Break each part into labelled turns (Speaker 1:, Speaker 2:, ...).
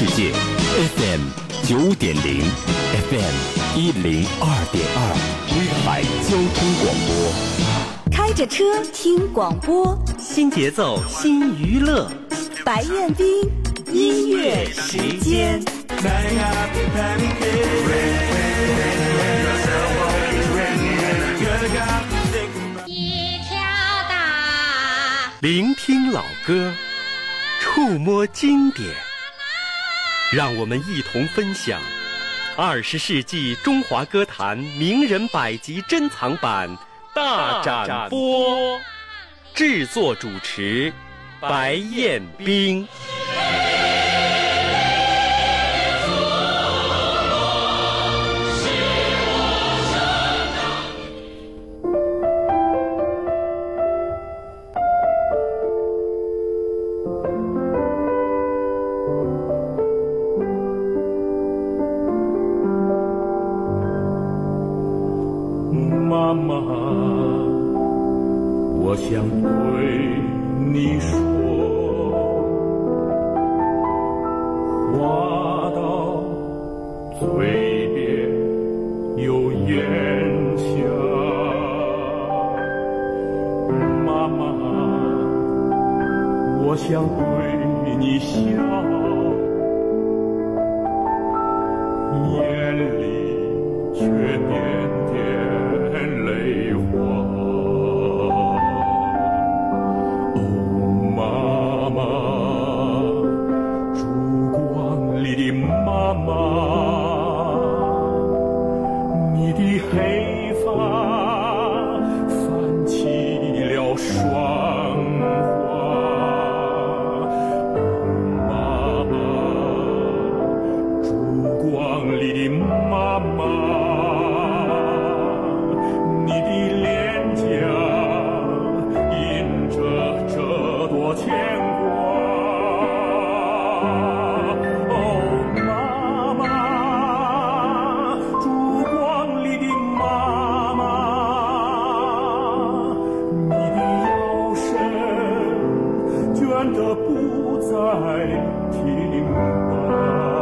Speaker 1: 世界，FM 九点零，FM 一零二点二，威海交通广播。
Speaker 2: 开着车听广播，
Speaker 3: 新节奏新娱乐，
Speaker 2: 白彦斌音乐时间。
Speaker 4: 一条大。
Speaker 3: 聆听老歌，触摸经典，让我们一同分享二十世纪中华歌坛名人百集珍藏版大展播。制作主持白彦冰。
Speaker 5: 我想对你笑，眼里却点点泪花。身倦得不再停摆。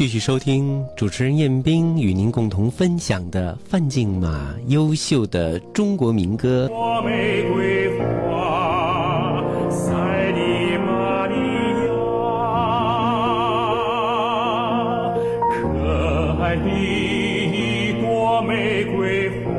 Speaker 3: 继续收听主持人彦斌与您共同分享的范静马优秀的中国民歌。
Speaker 5: 多玫瑰花，塞里玛利亚，可爱的一朵玫瑰花，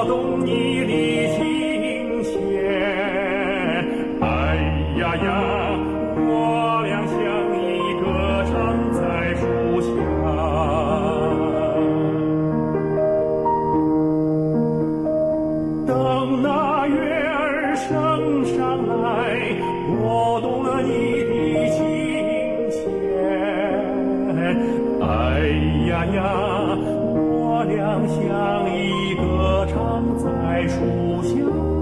Speaker 5: 我懂你在树下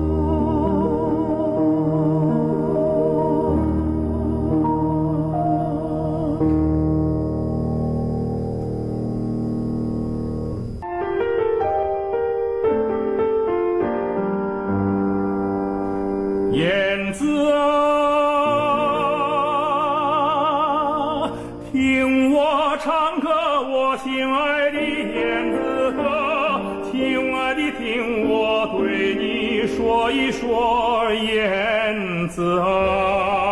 Speaker 5: 听我对你说一说燕子啊。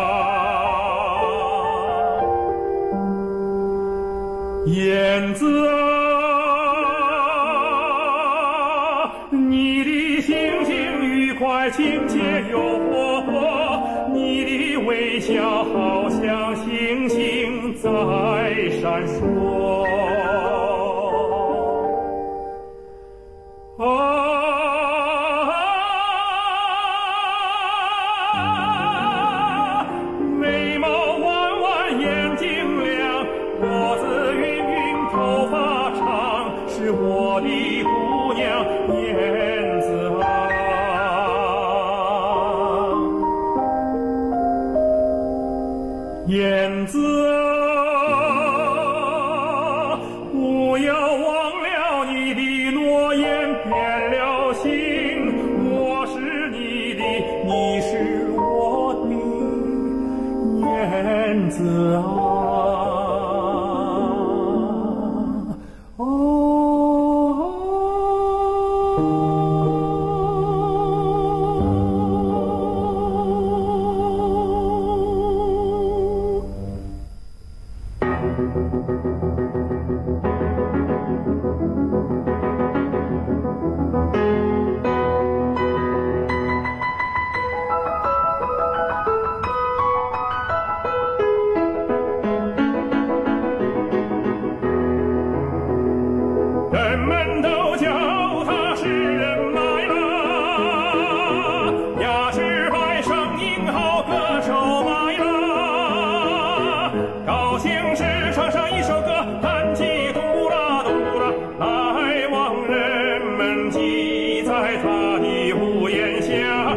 Speaker 5: 在他的屋檐下。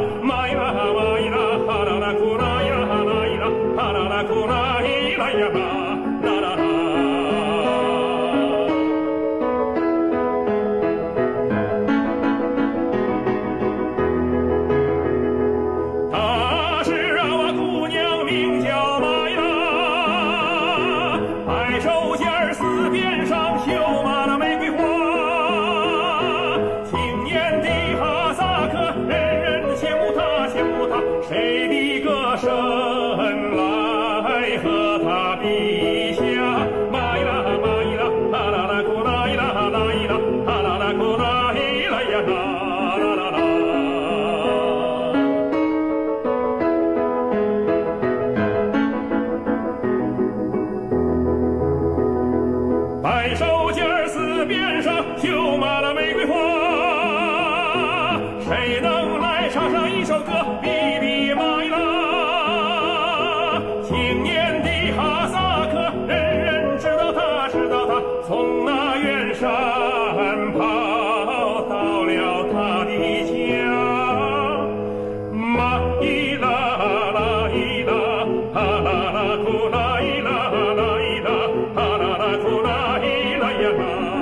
Speaker 5: 边上绣满了玫瑰花，谁能来唱上一首歌？比比玛依拉，青年的哈萨克，人人知道他，知道他，从那远山跑到了他的家。玛依拉，拉依拉，哈拉拉多拉，依拉拉伊拉，拉拉拉多拉，依拉呀。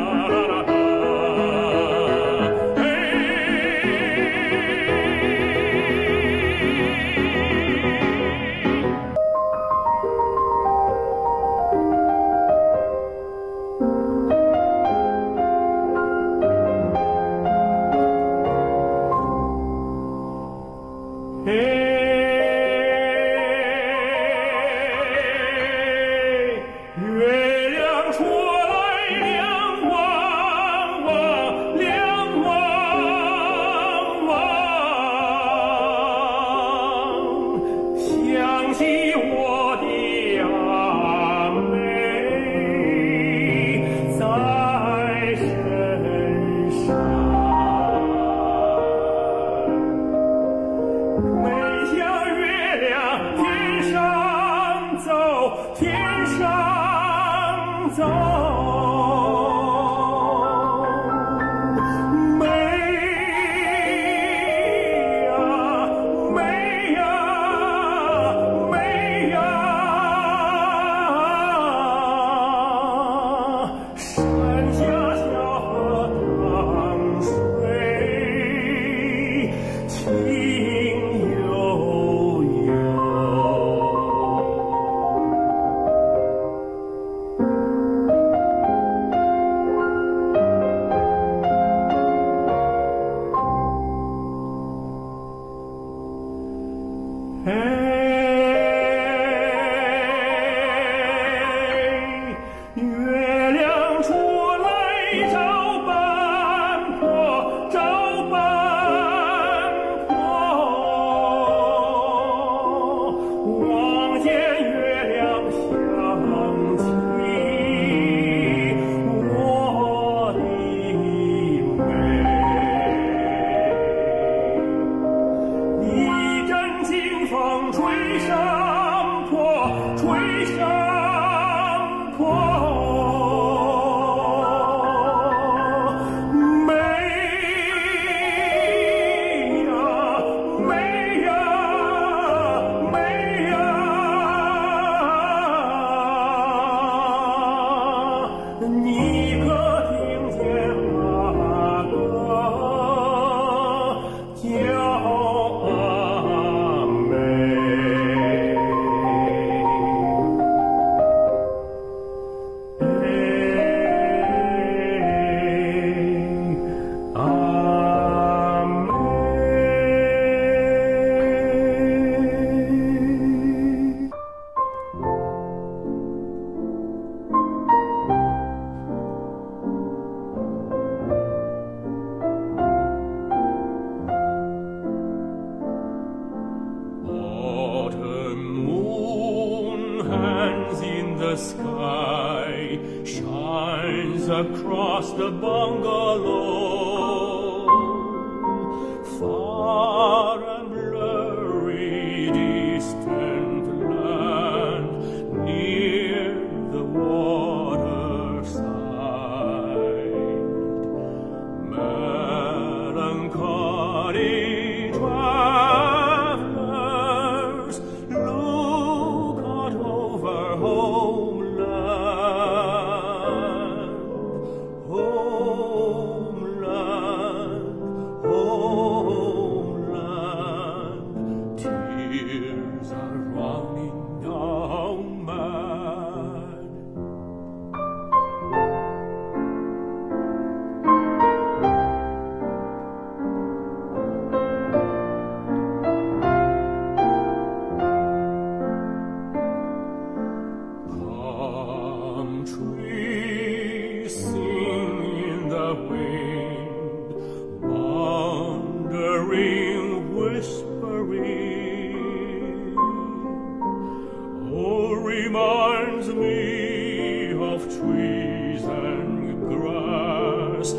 Speaker 5: reminds me of trees and grass.